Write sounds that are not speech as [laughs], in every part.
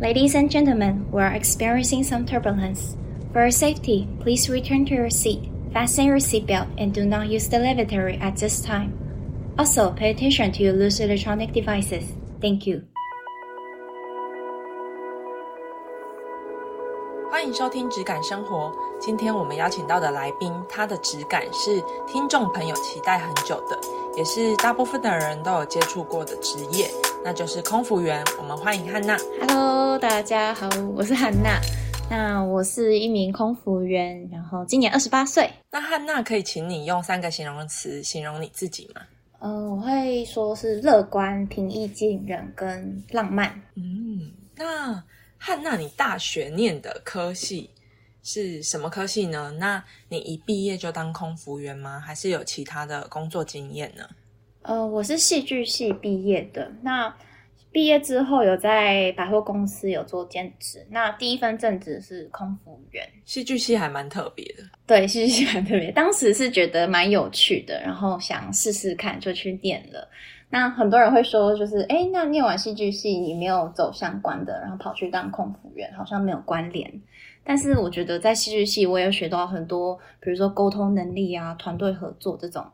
Ladies and gentlemen, we are experiencing some turbulence. For your safety, please return to your seat, fasten your seatbelt, and do not use the lavatory at this time. Also, pay attention to your loose electronic devices. Thank you. 欢迎收听《质感生活》。今天我们邀请到的来宾，他的质感是听众朋友期待很久的，也是大部分的人都有接触过的职业， 那就是空服员。我们欢迎汉娜。Hello，大家好，我是汉娜。那我是一名空服员，然后今年二十八岁。那汉娜可以请你用三个形容词形容你自己吗？呃，我会说是乐观、平易近人跟浪漫。嗯，那汉娜，你大学念的科系是什么科系呢？那你一毕业就当空服员吗？还是有其他的工作经验呢？呃，我是戏剧系毕业的。那毕业之后有在百货公司有做兼职。那第一份正职是空服员。戏剧系还蛮特别的。对，戏剧系蛮特别。当时是觉得蛮有趣的，然后想试试看，就去念了。那很多人会说，就是哎，诶那念完戏剧系，你没有走相关的，然后跑去当空服员，好像没有关联。但是我觉得在戏剧系，我也学到很多，比如说沟通能力啊、团队合作这种，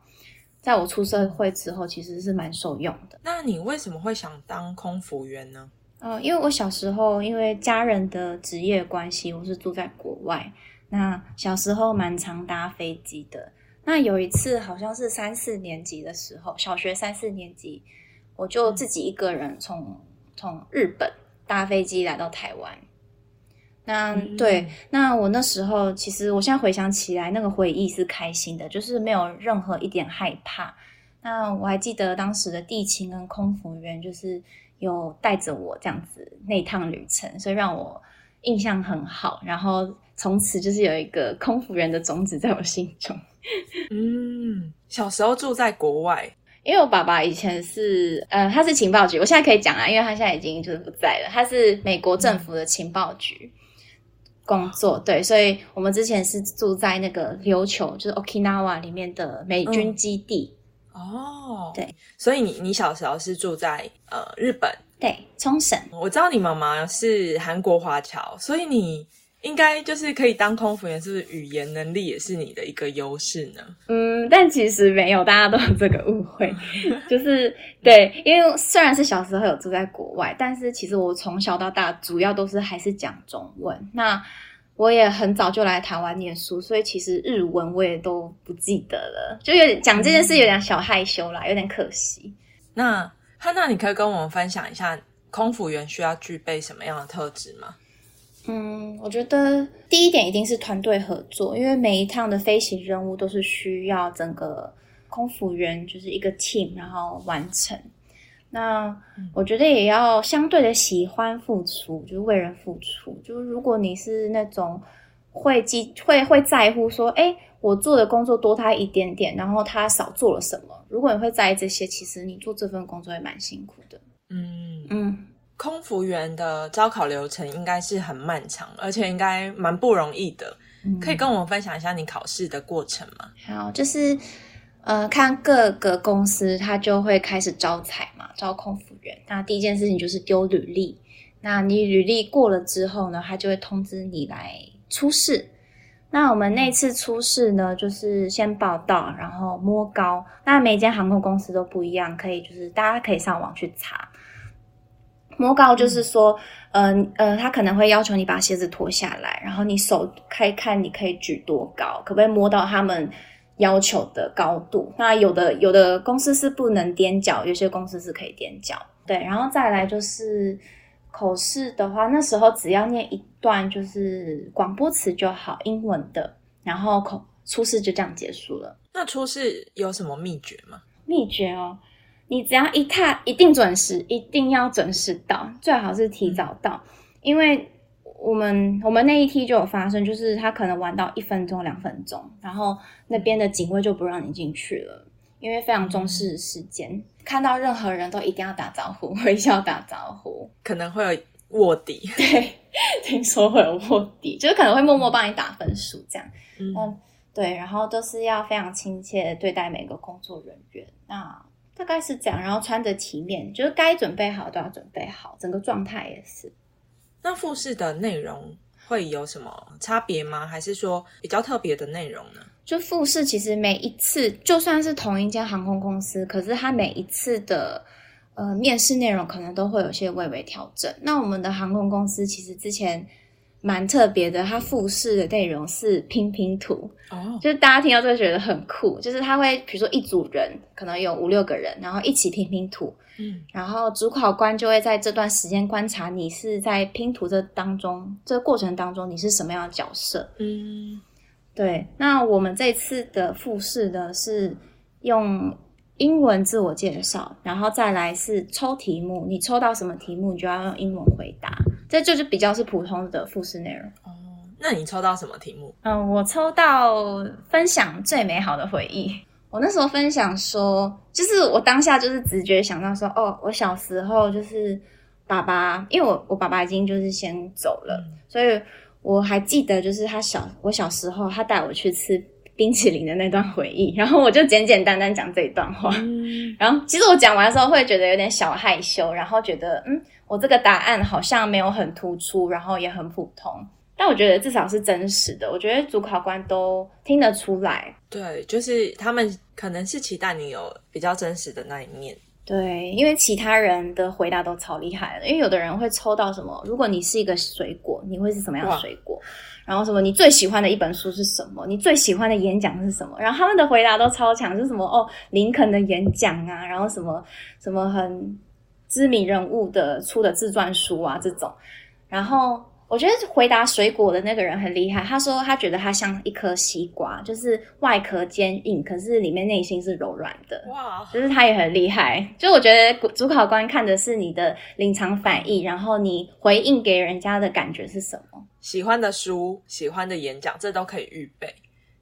在我出社会之后，其实是蛮受用的。那你为什么会想当空服员呢？呃，因为我小时候因为家人的职业关系，我是住在国外。那小时候蛮常搭飞机的。那有一次好像是三四年级的时候，小学三四年级，我就自己一个人从从日本搭飞机来到台湾。那嗯对，那我那时候其实我现在回想起来，那个回忆是开心的，就是没有任何一点害怕。那我还记得当时的地勤跟空服员就是有带着我这样子那趟旅程，所以让我印象很好。然后从此就是有一个空服员的种子在我心中。[laughs] 嗯，小时候住在国外，因为我爸爸以前是呃，他是情报局，我现在可以讲啊，因为他现在已经就是不在了，他是美国政府的情报局工作，对，所以我们之前是住在那个琉球，就是 Okinawa 里面的美军基地，哦，对，所以你你小时候是住在呃日本，对，冲绳。我知道你妈妈是韩国华侨，所以你应该就是可以当空服员，是不是语言能力也是你的一个优势呢？嗯，但其实没有，大家都有这个误会，[laughs] 就是对，因为虽然是小时候有住在国外，但是其实我从小到大主要都是还是讲中文。那我也很早就来台湾念书，所以其实日文我也都不记得了，就有点讲这件事有点小害羞啦，有点可惜。那汉娜，你可以跟我们分享一下空服员需要具备什么样的特质吗？嗯，我觉得第一点一定是团队合作，因为每一趟的飞行任务都是需要整个空服员就是一个 team 然后完成。那我觉得也要相对的喜欢付出，就是为人付出。就是如果你是那种会记会会在乎说，哎，我做的工作多他一点点，然后他少做了什么。如果你会在意这些，其实你做这份工作也蛮辛苦的。嗯，嗯。空服员的招考流程应该是很漫长，而且应该蛮不容易的。可以跟我们分享一下你考试的过程吗？好，就是呃，看各个公司，他就会开始招采嘛，招空服员。那第一件事情就是丢履历。那你履历过了之后呢，他就会通知你来初试。那我们那次初试呢，就是先报到，然后摸高。那每间航空公司都不一样，可以就是大家可以上网去查。摸高就是说，嗯呃，他可能会要求你把鞋子脱下来，然后你手开看你可以举多高，可不可以摸到他们要求的高度？那有的有的公司是不能踮脚，有些公司是可以踮脚。对，然后再来就是口试的话，那时候只要念一段就是广播词就好，英文的，然后口初试就这样结束了。那初试有什么秘诀吗？秘诀哦，你只要一踏，一定准时，一定要准时到，最好是提早到，因为我们我们那一梯就有发生，就是他可能玩到一分钟、两分钟，然后那边的警卫就不让你进去了，因为非常重视时间，看到任何人都一定要打招呼，微笑打招呼。可能会有卧底。[laughs] 对，听说会有卧底，就是可能会默默帮你打分数这样。嗯嗯，对，然后都是要非常亲切对待每个工作人员。那大概是这样，然后穿着体面，就是该准备好都要准备好，整个状态也是。那复试的内容会有什么差别吗？还是说比较特别的内容呢？就复试其实每一次就算是同一间航空公司，可是它每一次的呃面试内容可能都会有些微微调整。那我们的航空公司其实之前蛮特别的，它复试的内容是拼拼图，哦，就是大家听到这个觉得很酷，就是他会比如说一组人可能有五六个人，然后一起拼拼图，嗯，然后主考官就会在这段时间观察你是在拼图这当中这个过程当中你是什么样的角色。嗯，对，那我们这次的复试呢是用英文自我介绍，然后再来是抽题目，你抽到什么题目，你就要用英文回答，这就是比较是普通的复试内容。哦，那你抽到什么题目？嗯，我抽到分享最美好的回忆。我那时候分享说，就是我当下就是直觉想到说，哦，我小时候就是爸爸，因为我我爸爸已经就是先走了，所以我还记得就是他小我小时候他带我去吃冰淇淋的那段回忆，然后我就简简单单讲这一段话。嗯，然后其实我讲完的时候会觉得有点小害羞，然后觉得嗯，我这个答案好像没有很突出，然后也很普通。但我觉得至少是真实的，我觉得主考官都听得出来。对，就是他们可能是期待你有比较真实的那一面。对，因为其他人的回答都超厉害的，因为有的人会抽到什么，如果你是一个水果，你会是什么样的水果？然后什么，你最喜欢的一本书是什么？你最喜欢的演讲是什么？然后他们的回答都超强，是什么哦，林肯的演讲啊，然后什么什么很知名人物的出的自传书啊这种。然后我觉得回答水果的那个人很厉害，他说他觉得他像一颗西瓜，就是外壳坚硬，可是里面内心是柔软的。哇，就是他也很厉害，就我觉得主考官看的是你的临场反应，然后你回应给人家的感觉是什么。喜欢的书、喜欢的演讲，这都可以预备。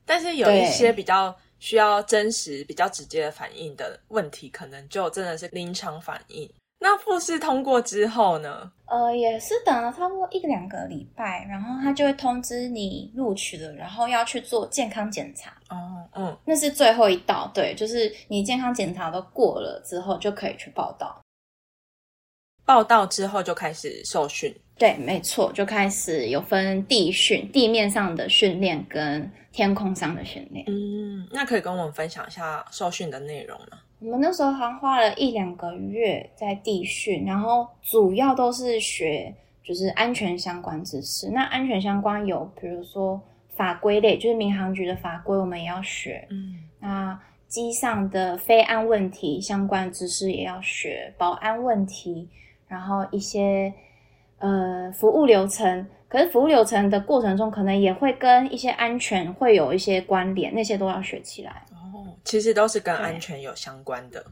但是有一些比较需要真实、比较直接的反应的问题，可能就真的是临场反应。那复试通过之后呢？呃，也是等了差不多一两个礼拜，然后他就会通知你录取了，然后要去做健康检查，哦，嗯，那是最后一道，对，就是你健康检查都过了之后就可以去报道。报道之后就开始受训。对，没错，就开始有分地训，地面上的训练跟天空上的训练。嗯，那可以跟我们分享一下受训的内容吗？我们那时候好像花了一两个月在地训，然后主要都是学就是安全相关知识。那安全相关有比如说法规类，就是民航局的法规，我们也要学。嗯，那机上的飞安问题相关知识也要学，保安问题，然后一些呃服务流程。可是服务流程的过程中，可能也会跟一些安全会有一些关联，那些都要学起来。哦，其实都是跟安全有相关的。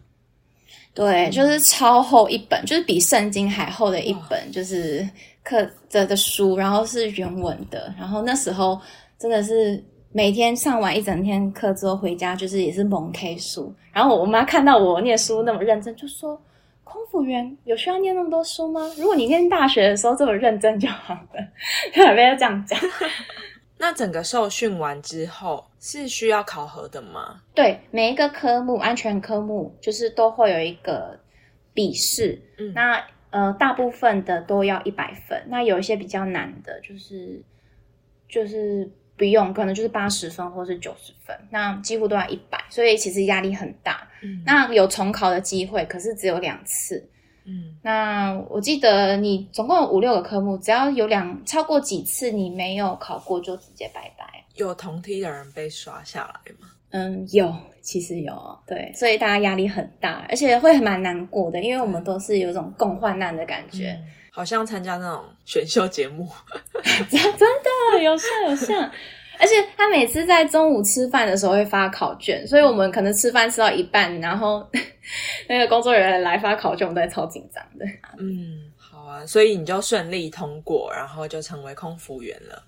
对，就是超厚一本，就是比圣经还厚的一本，就是课的的书，然后是原文的。然后那时候真的是每天上完一整天课之后回家，就是也是蒙 K 书。然后我妈看到我念书那么认真，就说：“空服员有需要念那么多书吗？如果你念大学的时候这么认真就好了。”就还没有这样讲。那整个受训完之后是需要考核的吗？对，每一个科目，安全科目就是都会有一个笔试。嗯那呃，大部分的都要一百分，那有一些比较难的，就是就是不用，可能就是八十分或是九十分，那几乎都要一百，所以其实压力很大。嗯那有重考的机会，可是只有两次。嗯，那我记得你总共有五六个科目，只要有两超过几次你没有考过，就直接拜拜。有同梯的人被刷下来吗？嗯，有，其实有，对，所以大家压力很大，而且会蛮难过的，因为我们都是有一种共患难的感觉，嗯好像参加那种选秀节目。[laughs] 真的有像有像，而且他每次在中午吃饭的时候会发考卷，所以我们可能吃饭吃到一半，然后 [laughs] 那个工作人员来发考卷，我们都会超紧张的。嗯，好啊，所以你就顺利通过，然后就成为空服员了。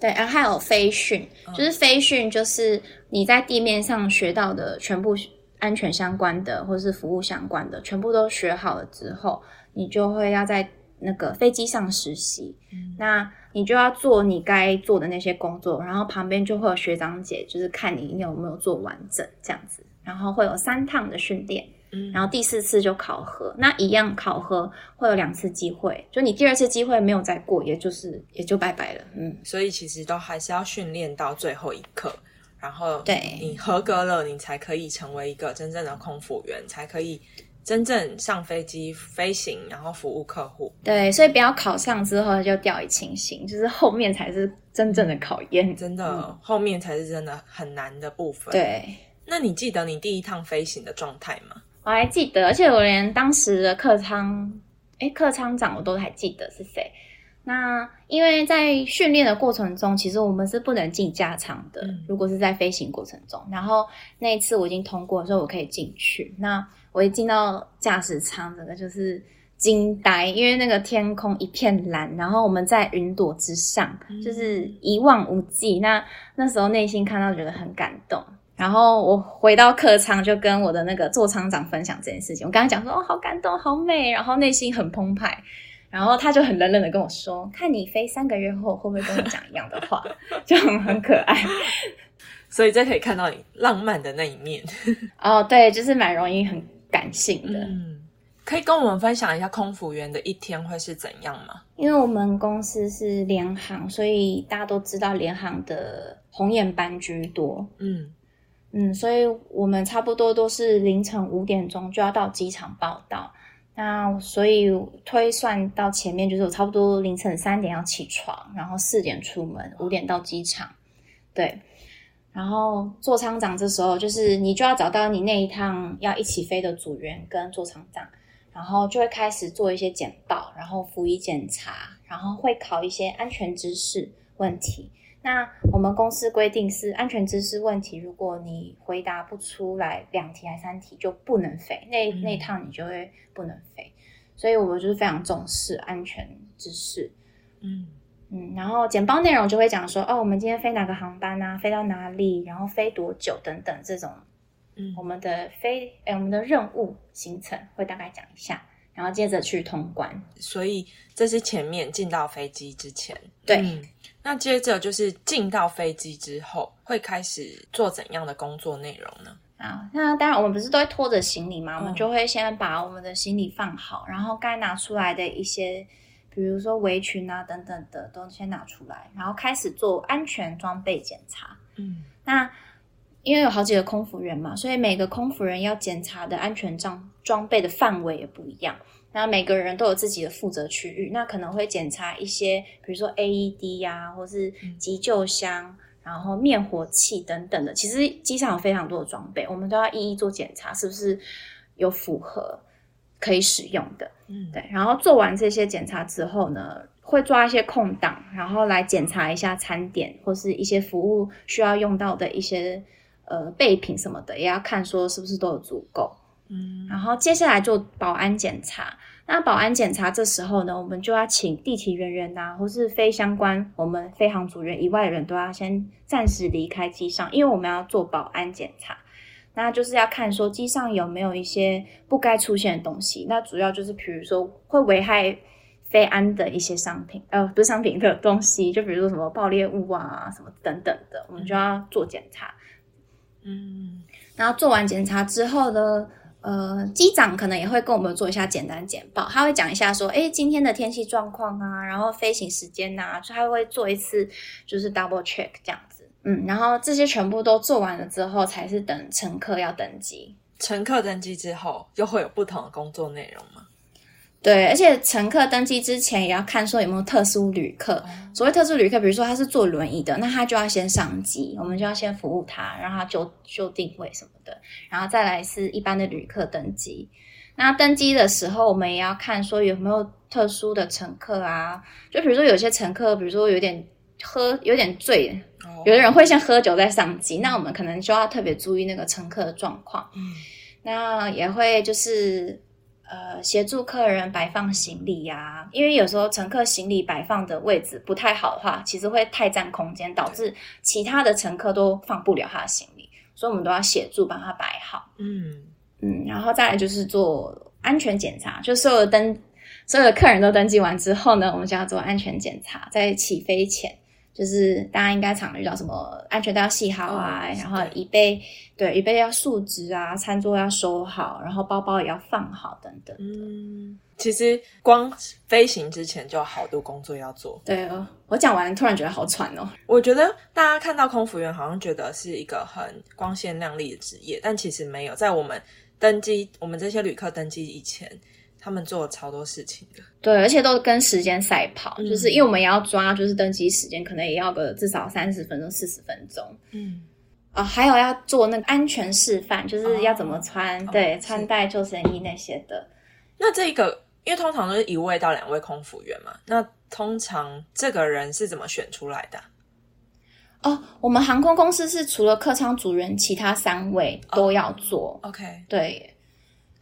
对，然后还有飞训，就是飞训，就是你在地面上学到的全部安全相关的或是服务相关的，全部都学好了之后，你就会要在那个飞机上实习。嗯那你就要做你该做的那些工作，然后旁边就会有学长姐，就是看你有没有做完整这样子，然后会有三趟的训练。嗯然后第四次就考核。那一样考核会有两次机会，就你第二次机会没有再过，也就是也就拜拜了。嗯，所以其实都还是要训练到最后一刻，然后对你合格了，你才可以成为一个真正的空服员，才可以真正上飞机飞行，然后服务客户。对，所以不要考上之后就掉以轻心，就是后面才是真正的考验。真的，后面才是真的很难的部分。，嗯对，那你记得你第一趟飞行的状态吗？我还记得，而且我连当时的客舱，哎，客舱长我都还记得是谁。那因为在训练的过程中，其实我们是不能进加舱的。嗯如果是在飞行过程中，然后那一次我已经通过，所以我可以进去。那我一进到驾驶舱，整个就是惊呆，因为那个天空一片蓝，然后我们在云朵之上，嗯就是一望无际。那那时候内心看到觉得很感动。然后我回到客舱，就跟我的那个座舱长分享这件事情。我刚刚讲说，哦，好感动，好美，然后内心很澎湃。然后他就很冷冷的跟我说：“看你飞三个月后会不会跟我讲一样的话，[laughs] 就很很可爱。[laughs] 所以这可以看到你浪漫的那一面。[laughs] ”哦，对，就是蛮容易很感性的。嗯，可以跟我们分享一下空服员的一天会是怎样吗？因为我们公司是联航，所以大家都知道联航的红眼班居多。嗯嗯，所以我们差不多都是凌晨五点钟就要到机场报到。那所以推算到前面，就是我差不多凌晨三点要起床，然后四点出门，五点到机场。对，然后座舱长这时候就是你就要找到你那一趟要一起飞的组员跟座舱长，然后就会开始做一些简报，然后服役检查，然后会考一些安全知识问题。那我们公司规定是安全知识问题，如果你回答不出来两题还三题就不能飞，那嗯那一趟你就会不能飞。所以我们就是非常重视安全知识。嗯嗯，然后简报内容就会讲说，哦，我们今天飞哪个航班啊，飞到哪里，然后飞多久等等这种嗯我们的飞，哎，我们的任务行程会大概讲一下，然后接着去通关。所以这是前面进到飞机之前。对嗯那接着就是进到飞机之后，会开始做怎样的工作内容呢？啊，那当然，我们不是都会拖着行李嘛，我们嗯就会先把我们的行李放好，然后该拿出来的一些，比如说围裙啊等等的，都先拿出来，然后开始做安全装备检查。嗯那因为有好几个空服员嘛，所以每个空服人要检查的安全装装备的范围也不一样。那每个人都有自己的负责区域，那可能会检查一些，比如说 AED 呀、或是急救箱，然后灭火器等等的。其实机上有非常多的装备，我们都要一一做检查，是不是有符合可以使用的。嗯，对，然后做完这些检查之后呢，会抓一些空档，然后来检查一下餐点或是一些服务需要用到的一些呃备品什么的，也要看说是不是都有足够。嗯然后接下来做保安检查。那保安检查这时候呢，我们就要请地勤人员呐、或是非相关我们飞行组员以外的人都要先暂时离开机上，因为我们要做保安检查。那就是要看说机上有没有一些不该出现的东西。那主要就是比如说会危害飞安的一些商品，呃，不是商品 [laughs] 的东西，就比如说什么爆裂物啊什么等等的，我们就要做检查。嗯然后做完检查之后呢，呃，机长可能也会跟我们做一下简单简报，他会讲一下说，哎，今天的天气状况啊，然后飞行时间呐、就他会做一次就是 double check 这样子，嗯，然后这些全部都做完了之后，才是等乘客要登机。乘客登机之后，又会有不同的工作内容吗？对，而且乘客登机之前也要看说有没有特殊旅客。所谓特殊旅客，比如说他是坐轮椅的，那他就要先上机，我们就要先服务他，让他就就定位什么的，然后再来是一般的旅客登机。那登机的时候，我们也要看说有没有特殊的乘客啊，就比如说有些乘客，比如说有点喝有点醉，哦有的人会先喝酒再上机，那我们可能就要特别注意那个乘客的状况。嗯那也会就是呃协助客人摆放行李呀、因为有时候乘客行李摆放的位置不太好的话，其实会太占空间，导致其他的乘客都放不了他的行李，所以我们都要协助帮他摆好。嗯嗯，然后再来就是做安全检查，就所有的登所有的客人都登记完之后呢，我们就要做安全检查，在起飞前。就是大家应该常遇到什么安全带要系好啊，哦然后椅背对椅背要竖直啊，餐桌要收好，然后包包也要放好等等。嗯，其实光飞行之前就有好多工作要做。对，哦我讲完突然觉得好喘哦。我觉得大家看到空服员好像觉得是一个很光鲜亮丽的职业，但其实没有。在我们登机，我们这些旅客登机以前，他们做了超多事情的。对，而且都跟时间赛跑，嗯就是因为我们也要抓，就是登机时间，可能也要个至少三十分钟、四十分钟嗯，啊、还有要做那个安全示范，就是要怎么穿，哦对，是穿戴救生衣那些的。那这个，因为通常都是一位到两位空服员嘛，那通常这个人是怎么选出来的啊？哦，我们航空公司是除了客舱主人，其他三位都要做。OK，对，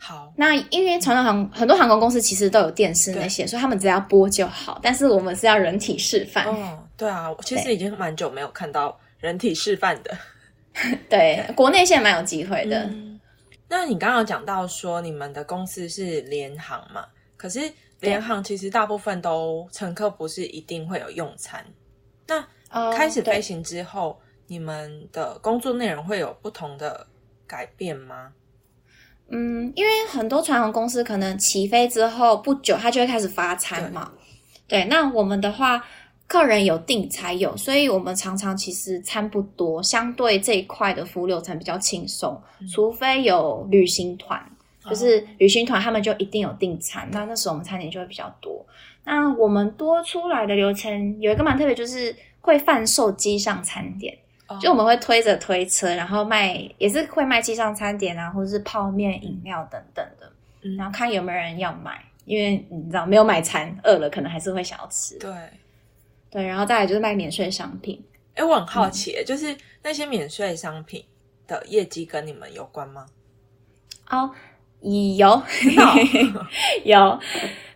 好，那因为传统航很多航空公司其实都有电视那些，所以他们只要播就好。但是我们是要人体示范。哦，对啊，我其实已经蛮久没有看到人体示范的。[laughs] 对，国内现在蛮有机会的。嗯，那你刚刚有讲到说你们的公司是联航嘛？可是联航其实大部分都乘客不是一定会有用餐。那哦开始对飞行之后，你们的工作内容会有不同的改变吗？嗯，因为很多传统公司可能起飞之后不久，它就会开始发餐嘛。对，那我们的话，客人有订才有，所以我们常常其实餐不多，相对这一块的服务流程比较轻松，除非有旅行团，就是旅行团他们就一定有订餐，那那时候我们餐点就会比较多。那我们多出来的流程有一个蛮特别，就是会贩售机上餐点。哦就我们会推着推车，然后卖也是会卖机上餐点啊，或者是泡面、饮料等等的，嗯然后看有没有人要买，因为你知道没有买餐，饿了可能还是会想要吃。对。对，然后再来就是卖免税商品。哎，我很好嗯奇，就是那些免税商品的业绩跟你们有关吗？哦，有真的哦 [laughs] 有，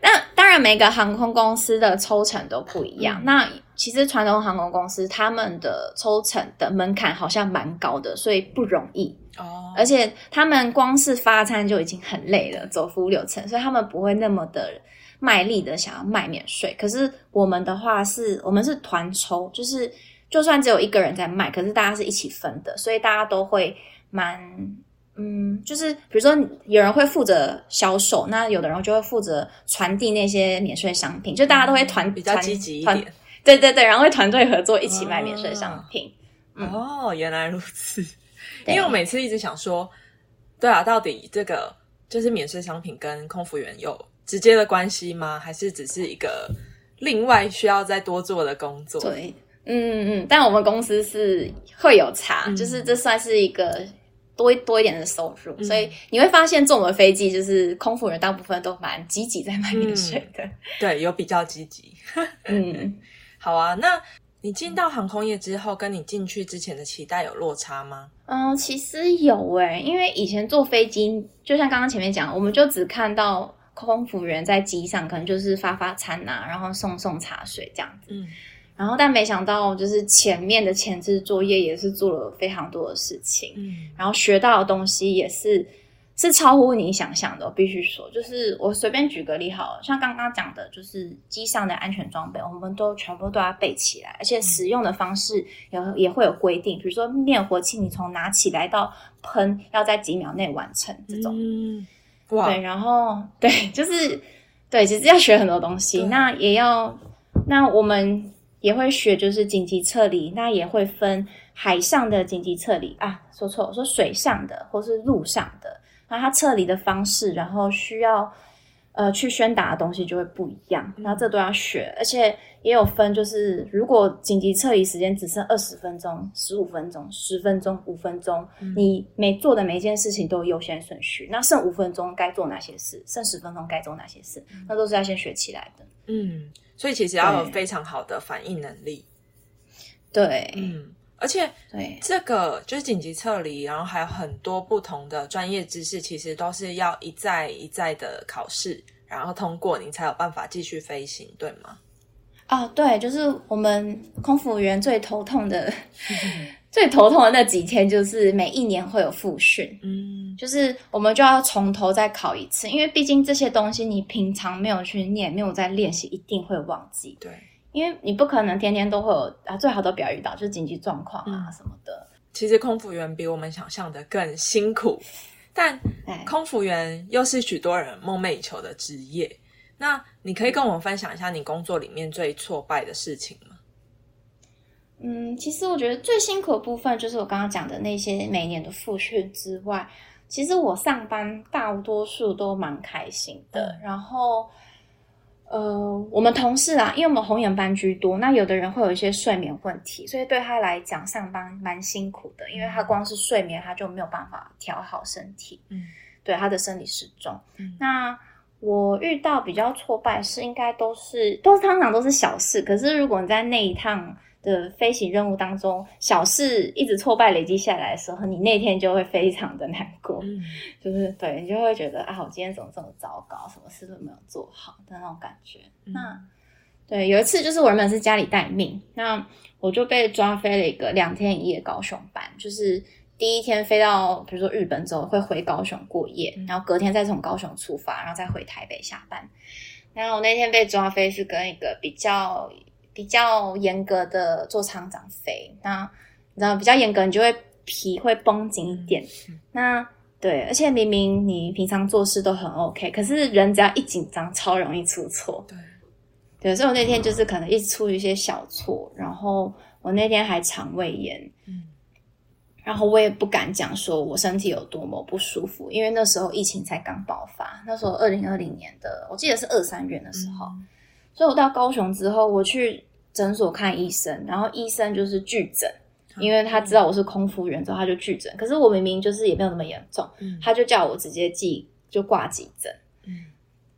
那当然每个航空公司的抽成都不一样。嗯那其实传统航空公司他们的抽成的门槛好像蛮高的，所以不容易。哦，而且他们光是发餐就已经很累了，走服务流程，所以他们不会那么的卖力的想要卖免税。可是我们的话是，我们是团抽，就是就算只有一个人在卖，可是大家是一起分的，所以大家都会蛮。嗯，就是比如说有人会负责销售，那有的人就会负责传递那些免税商品，就大家都会团、团比较积极一团点。对对对，然后会团队合作一起卖免税商品。嗯哦，原来如此。因为我每次一直想说，对啊，到底这个就是免税商品跟空服员有直接的关系吗？还是只是一个另外需要再多做的工作？对，嗯嗯，但我们公司是会有差，嗯就是这算是一个多多一点的收入，嗯所以你会发现坐我们飞机就是空服人大部分都蛮积极在卖免税的，对，有比较积极。嗯。好啊，那你进到航空业之后，跟你进去之前的期待有落差吗？嗯，其实有诶、因为以前坐飞机，就像刚刚前面讲，我们就只看到空服员在机上，可能就是发发餐啊，然后送送茶水这样子。嗯，然后但没想到，就是前面的前置作业也是做了非常多的事情，嗯，然后学到的东西也是是超乎你想象的。我必须说，就是我随便举个例好了，像刚刚讲的，就是机上的安全装备，我们都全部都要备起来，而且使用的方式也也会有规定，比如说灭火器，你从拿起来到喷要在几秒内完成这种。嗯，哇，对，然后对，就是对，其实要学很多东西，那也要，那我们也会学，就是紧急撤离，那也会分海上的紧急撤离啊，说错，我说水上的或是陆上的，那它撤离的方式，然后需要呃去宣达的东西就会不一样，嗯然后这都要学，而且也有分，就是如果紧急撤离时间只剩二十分钟、十五分钟、十分钟、五分钟，嗯你每做的每一件事情都有优先顺序。那剩五分钟该做哪些事，剩十分钟该做哪些事，那都是要先学起来的。嗯，所以其实要有非常好的反应能力。对，嗯，而且对，这个就是紧急撤离，然后还有很多不同的专业知识，其实都是要一再一再的考试，然后通过你才有办法继续飞行，对吗？啊，对，就是我们空服员最头痛的、[laughs] 最头痛的那几天，就是每一年会有复训。嗯，就是我们就要从头再考一次，因为毕竟这些东西你平常没有去念，没有在练习，一定会忘记。对，因为你不可能天天都会有啊，最好都不要遇到，就是紧急状况啊什么的。其实空服员比我们想象的更辛苦，但空服员又是许多人梦寐以求的职业。那你可以跟我们分享一下你工作里面最挫败的事情吗？嗯，其实我觉得最辛苦的部分就是我刚刚讲的那些每年的复训之外，其实我上班大多数都蛮开心的。然后，呃，我们同事啊，因为我们红眼班居多，那有的人会有一些睡眠问题，所以对他来讲上班蛮辛苦的，因为他光是睡眠他就没有办法调好身体，嗯，对他的生理时钟。那我遇到比较挫败是应该都是都是通常都是小事，可是如果你在那一趟。的飞行任务当中，小事一直挫败累积下来的时候，你那天就会非常的难过，[laughs] 就是对你就会觉得啊，我今天怎么这么糟糕，什么事都没有做好的那种感觉。那对，有一次就是我原本是家里待命，那我就被抓飞了一个两天一夜高雄班，就是第一天飞到比如说日本之后会回高雄过夜，然后隔天再从高雄出发，然后再回台北下班。然后我那天被抓飞是跟一个比较。比较严格的做厂长肥，那你知道比较严格，你就会皮会绷紧一点。那对，而且明明你平常做事都很 OK，可是人只要一紧张，超容易出错。对，对，所以我那天就是可能一直出一些小错，然后我那天还肠胃炎，嗯，然后我也不敢讲说我身体有多么不舒服，因为那时候疫情才刚爆发，那时候二零二零年的，我记得是二三月的时候。所以我到高雄之后，我去诊所看医生，然后医生就是拒诊，因为他知道我是空服员，之后他就拒诊。可是我明明就是也没有那么严重，他就叫我直接记就挂急诊。嗯，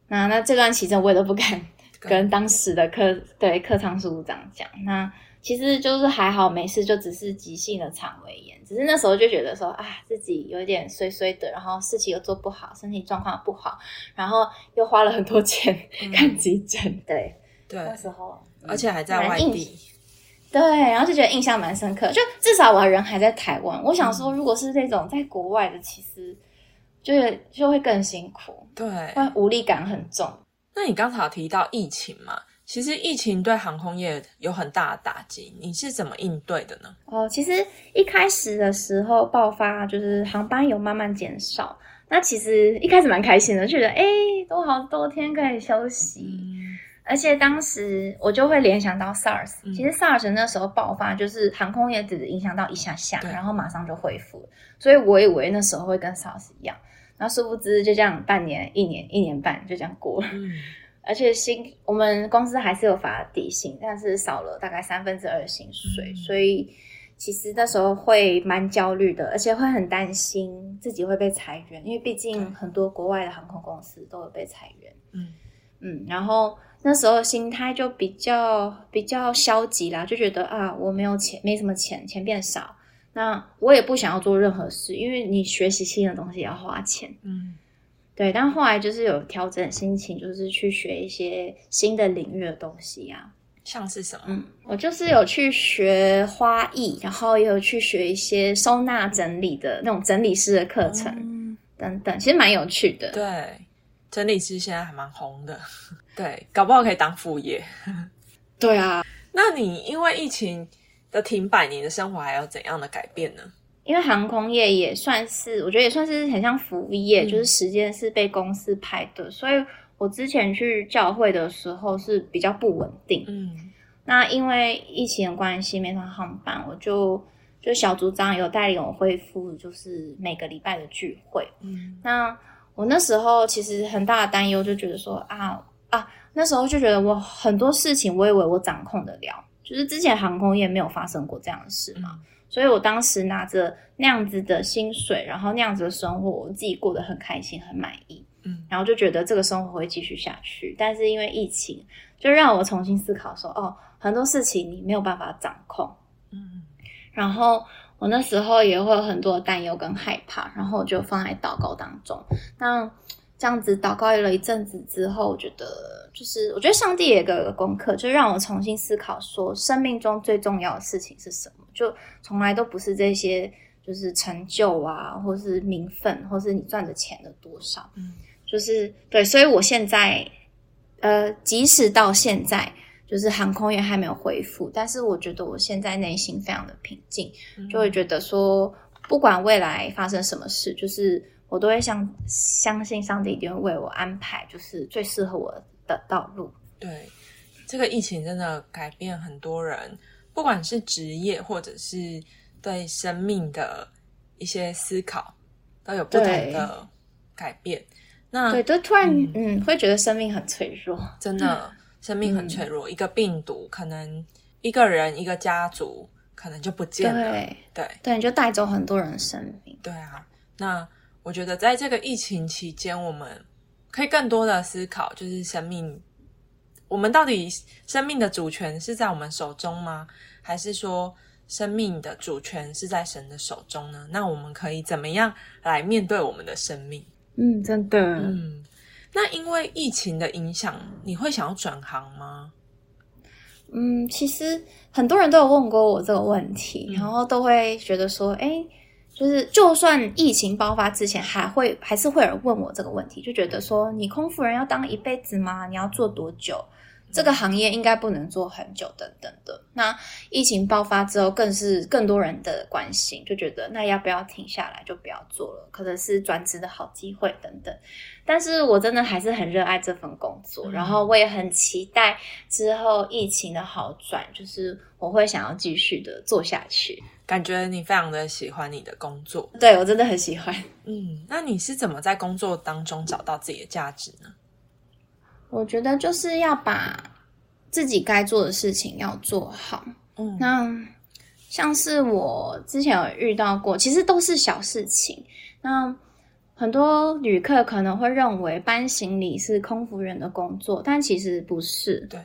那那这段期间我也都不敢跟当时的科对客舱署长讲。那其实就是还好没事，就只是急性的肠胃炎，只是那时候就觉得说啊自己有点衰衰的，然后事情又做不好，身体状况不好，然后又花了很多钱看急诊，对对，那时候而且还在外地，对，然后就觉得印象蛮深刻，就至少我人还在台湾。我想说，如果是那种在国外的，其实就是就会更辛苦，对，会无力感很重。那你刚才有提到疫情嘛？其实疫情对航空业有很大的打击，你是怎么应对的呢？哦，其实一开始的时候爆发，就是航班有慢慢减少。那其实一开始蛮开心的，觉得哎，都好多天可以休息。而且当时我就会联想到 SARS，其实 SARS 那时候爆发，就是航空业只影响到一下下，然后马上就恢复。所以我以为那时候会跟 SARS 一样，然后殊不知就这样半年、一年、一年半就这样过了。[laughs] 而且薪我们公司还是有发底薪，但是少了大概三分之二薪水，所以其实那时候会蛮焦虑的，而且会很担心自己会被裁员，因为毕竟很多国外的航空公司都有被裁员。嗯嗯，然后那时候心态就比较比较消极啦，就觉得啊我没有钱，没什么钱，钱变少，那我也不想要做任何事，因为你学习新的东西要花钱。嗯。对，但后来就是有调整心情，就是去学一些新的领域的东西啊。像是什么？嗯，我就是有去学花艺，然后也有去学一些收纳整理的那种整理师的课程等等，其实蛮有趣的。对，整理师现在还蛮红的。[laughs] 对，搞不好可以当副业。[laughs] 对啊，那你因为疫情的停摆，你的生活还有怎样的改变呢？因为航空业也算是，我觉得也算是很像服务业，就是时间是被公司排的，所以我之前去教会的时候是比较不稳定。嗯，那因为疫情的关系，没上航班，我就就小组长有带领我恢复，就是每个礼拜的聚会。嗯，那我那时候其实很大的担忧，就觉得说啊啊，那时候就觉得我很多事情，我以为我掌控得了，就是之前航空业没有发生过这样的事嘛。所以我当时拿着那样子的薪水，然后那样子的生活，我自己过得很开心、很满意。嗯，然后就觉得这个生活会继续下去。但是因为疫情，就让我重新思考说，哦，很多事情你没有办法掌控。嗯，然后我那时候也会有很多担忧跟害怕，然后我就放在祷告当中。那这样子祷告了一阵子之后，我觉得就是我觉得上帝也给我个功课，就让我重新思考说，生命中最重要的事情是什么。就从来都不是这些，就是成就啊，或是名分，或是你赚的钱的多少，嗯，就是对，所以我现在，呃，即使到现在，就就是航空业还没有恢复，但是我觉得我现在内心非常的平静，就会觉得说，不管未来发生什么事，就是我都会相相信上帝一定会为我安排，就是最适合我的道路。对，这个疫情真的改变很多人，不管是职业或者是对生命的一些思考，都有不同的改变。那对，就突然嗯，会觉得生命很脆弱，真的。生命很脆弱，一个病毒可能一个人一个家族可能就不见了，对对，就带走很多人生命。对啊，那我觉得在这个疫情期间，我们可以更多的思考，就是生命，我们到底生命的主权是在我们手中吗？还是说生命的主权是在神的手中呢？那我们可以怎么样来面对我们的生命？嗯，真的，嗯。那因为疫情的影响，你会想要转行吗？嗯，其实很多人都有问过我这个问题，然后都会觉得说，哎，就是就算疫情爆发之前，还会还是会有人问我这个问题，就觉得说，你空服人要当一辈子吗？你要做多久？这个行业应该不能做很久，等等的。那疫情爆发之后，更是更多人的关心，就觉得那要不要停下来就不要做了，可能是转职的好机会等等。但是我真的还是很热爱这份工作，然后我也很期待之后疫情的好转，就是我会想要继续的做下去。感觉你非常的喜欢你的工作，对我真的很喜欢。嗯，那你是怎么在工作当中找到自己的价值呢？我觉得就是要把自己该做的事情要做好。嗯，那像是我之前有遇到过，其实都是小事情。那很多旅客可能会认为搬行李是空服员的工作，但其实不是。对。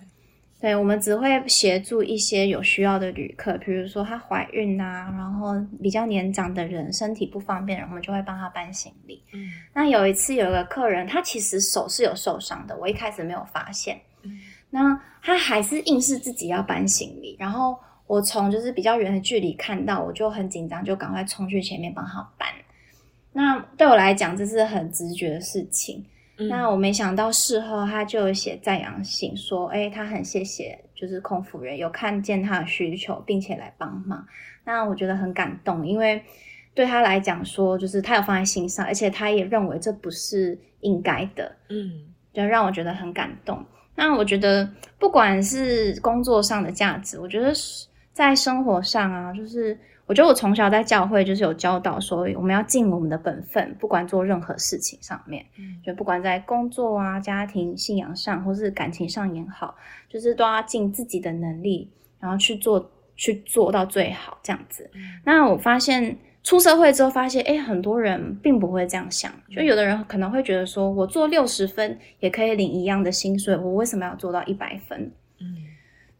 对，我们只会协助一些有需要的旅客，比如说她怀孕啊，然后比较年长的人身体不方便，我们就会帮她搬行李。嗯，那有一次有一个客人，他其实手是有受伤的，我一开始没有发现。嗯，那他还是硬是自己要搬行李，然后我从就是比较远的距离看到，我就很紧张，就赶快冲去前面帮他搬。那对我来讲，这是很直觉的事情。那我没想到事后他就写赞扬信，说：“哎，他很谢谢，就是空服人有看见他的需求，并且来帮忙。”那我觉得很感动，因为对他来讲说，就是他有放在心上，而且他也认为这不是应该的，嗯，就让我觉得很感动。那我觉得不管是工作上的价值，我觉得在生活上啊，就是。我觉得我从小在教会就是有教导说，我们要尽我们的本分，不管做任何事情上面，就不管在工作啊、家庭、信仰上，或是感情上也好，就是都要尽自己的能力，然后去做，去做到最好这样子。那我发现出社会之后，发现哎，很多人并不会这样想，就有的人可能会觉得说，我做六十分也可以领一样的薪水，我为什么要做到一百分？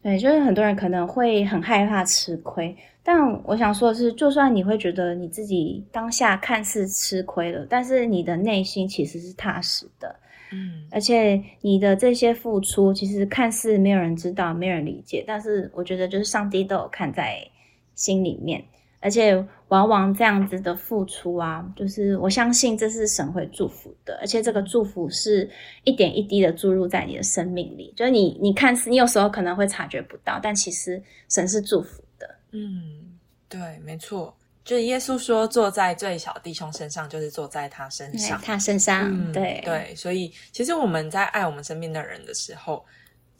嗯，对，就是很多人可能会很害怕吃亏。但我想说的是，就算你会觉得你自己当下看似吃亏了，但是你的内心其实是踏实的，嗯，而且你的这些付出，其实看似没有人知道、没人理解，但是我觉得就是上帝都有看在心里面，而且往往这样子的付出啊，就是我相信这是神会祝福的，而且这个祝福是一点一滴的注入在你的生命里，就是你你看似你有时候可能会察觉不到，但其实神是祝福的。嗯，对，没错，就是耶稣说，坐在最小弟兄身上，就是坐在他身上，他身上，对对，所以其实我们在爱我们身边的人的时候，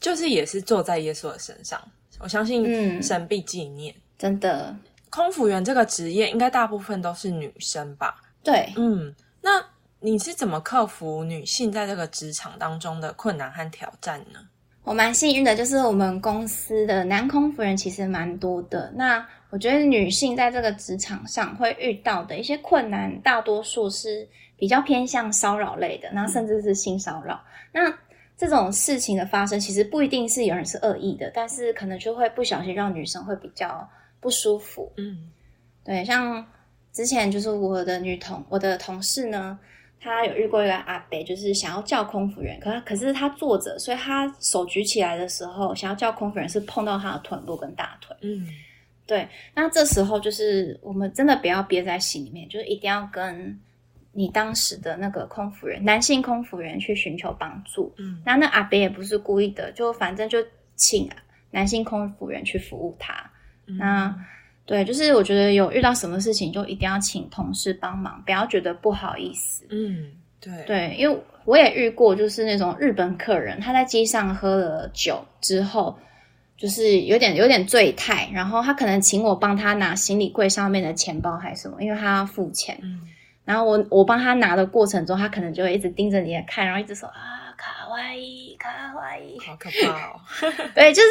就是也是坐在耶稣的身上。我相信神必纪念，真的。空服员这个职业，应该大部分都是女生吧？对，嗯，那你是怎么克服女性在这个职场当中的困难和挑战呢？我蛮幸运的，就是我们公司的男空服人其实蛮多的。那我觉得女性在这个职场上会遇到的一些困难，大多数是比较偏向骚扰类的，那甚至是性骚扰。那这种事情的发生，其实不一定是有人是恶意的，但是可能就会不小心让女生会比较不舒服。嗯，对，像之前就是我的女同，我的同事呢。她有遇过一个阿伯，就是想要叫空服员，可可是他坐着，所以他手举起来的时候，想要叫空服员是碰到他的臀部跟大腿。嗯，对。那这时候就是我们真的不要憋在心里面，就是一定要跟你当时的那个空服员，男性空服员去寻求帮助。嗯，那那阿伯也不是故意的，就反正就请男性空服员去服务他。嗯那对，就是我觉得有遇到什么事情，就一定要请同事帮忙，不要觉得不好意思。嗯，对，对，因为我也遇过，就是那种日本客人，他在机上喝了酒之后，就是有点有点醉态，然后他可能请我帮他拿行李柜上面的钱包还是什么，因为他要付钱。嗯然后我我帮他拿的过程中，他可能就会一直盯着你的看，然后一直说啊卡哇伊卡哇伊。好可怕哦。[laughs] 对，就是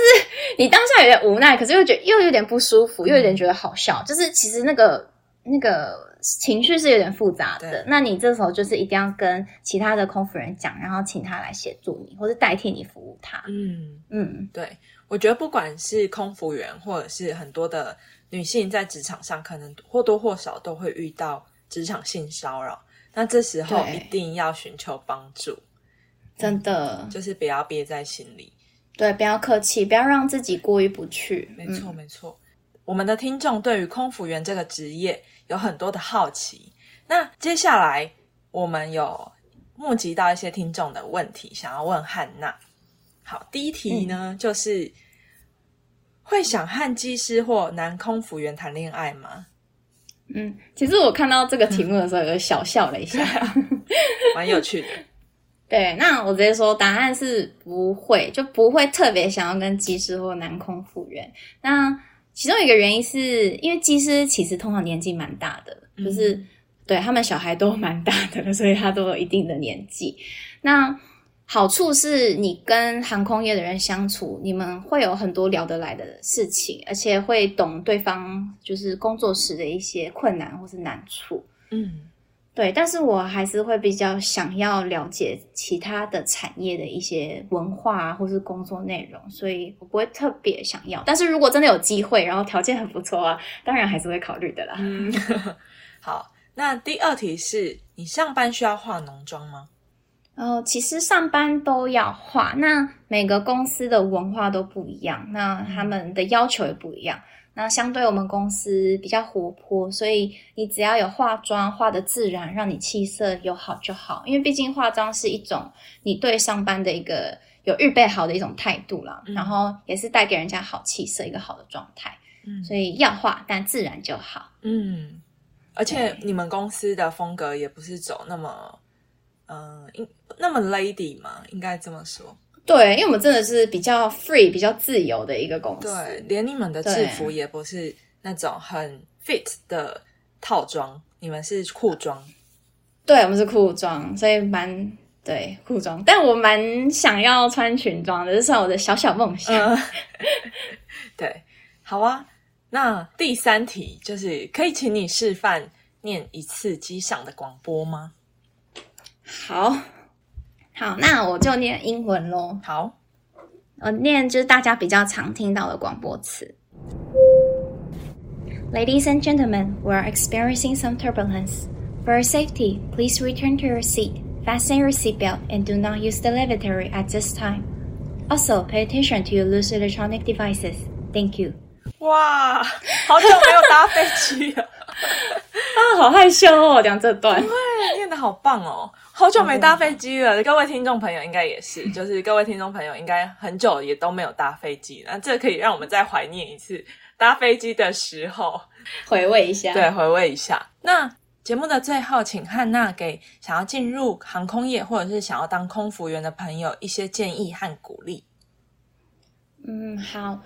你当下有点无奈，可是又觉得又有点不舒服，又有点觉得好笑，就是其实那个那个情绪是有点复杂的。那你这时候就是一定要跟其他的空服人讲，然后请他来协助你，或者代替你服务他。嗯，嗯，对，我觉得不管是空服员，或者是很多的女性在职场上，可能或多或少都会遇到职场性骚扰。那这时候一定要寻求帮助，真的，就是不要憋在心里。对，不要客气，不要让自己过意不去。没错，没错。我们的听众对于空服员这个职业有很多的好奇。那接下来我们有募集到一些听众的问题，想要问汉娜。好，第一题呢，就是会想和机师或男空服员谈恋爱吗？嗯，其实我看到这个题目的时候，有小笑了一下。蛮有趣的。对，那我直接说，答案是不会，就不会特别想要跟机师或男空复原。那其中一个原因是因为机师其实通常年纪蛮大的，就是、嗯对他们小孩都蛮大的，[laughs] 所以他都有一定的年纪。那好处是你跟航空业的人相处，你们会有很多聊得来的事情，而且会懂对方就是工作时的一些困难或是难处。嗯对，但是我还是会比较想要了解其他的产业的一些文化啊，或是工作内容，所以我不会特别想要。但是如果真的有机会，然后条件很不错啊，当然还是会考虑的啦。嗯，[laughs] 好。那第二题是你上班需要化浓妆吗？呃，其实上班都要化，那每个公司的文化都不一样，那他们的要求也不一样。那相对我们公司比较活泼，所以你只要有化妆化的自然，让你气色有好就好。因为毕竟化妆是一种你对上班的一个有预备好的一种态度啦，嗯然后也是带给人家好气色，一个好的状态。嗯所以要化，但自然就好。嗯，而且你们公司的风格也不是走那么，嗯、应那么 lady 嘛，应该这么说。对，因为我们真的是比较 free、比较自由的一个公司。对，连你们的制服也不是那种很 fit 的套装，你们是裤装。对，我们是裤装，所以蛮对裤装，但我蛮想要穿裙装的，这是我的小小梦想。嗯，对，好啊。那第三题就是，可以请你示范念一次机上的广播吗？好，好，那我就念英文喽。好，我念就是大家比较常听到的广播词。Ladies and gentlemen, we are experiencing some turbulence. For your safety, please return to your seat, fasten your seatbelt, and do not use the lavatory at this time. Also, pay attention to your loose electronic devices. Thank you. 哇，好久没有搭飞机了，啊，好害羞哦，讲这段。对，念的好棒哦！ [laughs] 好久没搭飞机了，各位听众朋友应该也是，就是各位听众朋友应该很久也都没有搭飞机了，那这可以让我们再怀念一次搭飞机的时候，回味一下。对，回味一下。那节目的最后，请汉娜给想要进入航空业或者是想要当空服员的朋友一些建议和鼓励。嗯，好，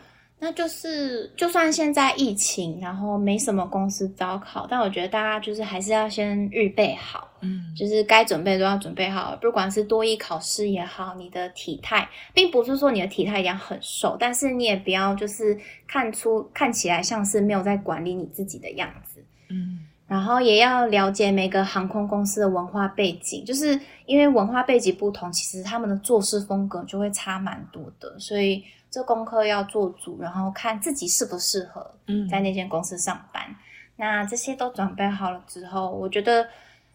那就是就算现在疫情，然后没什么公司招考，但我觉得大家就是还是要先预备好，嗯就是该准备都要准备好，不管是多一考试也好，你的体态，并不是说你的体态一定要很瘦，但是你也不要就是看出看起来像是没有在管理你自己的样子。嗯然后也要了解每个航空公司的文化背景，就是因为文化背景不同，其实他们的做事风格就会差蛮多的，所以这功课要做足，然后看自己适不适合嗯在那间公司上班。那这些都准备好了之后，我觉得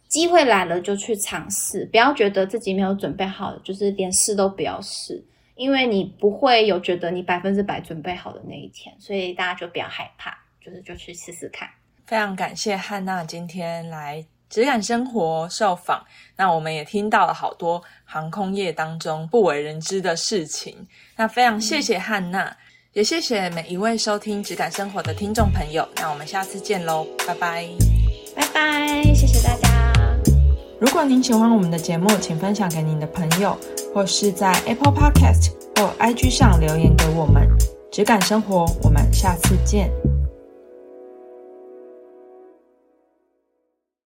机会来了就去尝试，不要觉得自己没有准备好，就是连试都不要试，因为你不会有觉得你百分之百准备好的那一天，所以大家就不要害怕，就是就去试试看。非常感谢汉娜今天来质感生活受访，那我们也听到了好多航空业当中不为人知的事情。那非常谢谢汉娜，也谢谢每一位收听质感生活的听众朋友。那我们下次见喽，拜拜，拜拜，谢谢大家。如果您喜欢我们的节目，请分享给您的朋友，或是在 Apple Podcast 或 IG 上留言给我们。质感生活，我们下次见。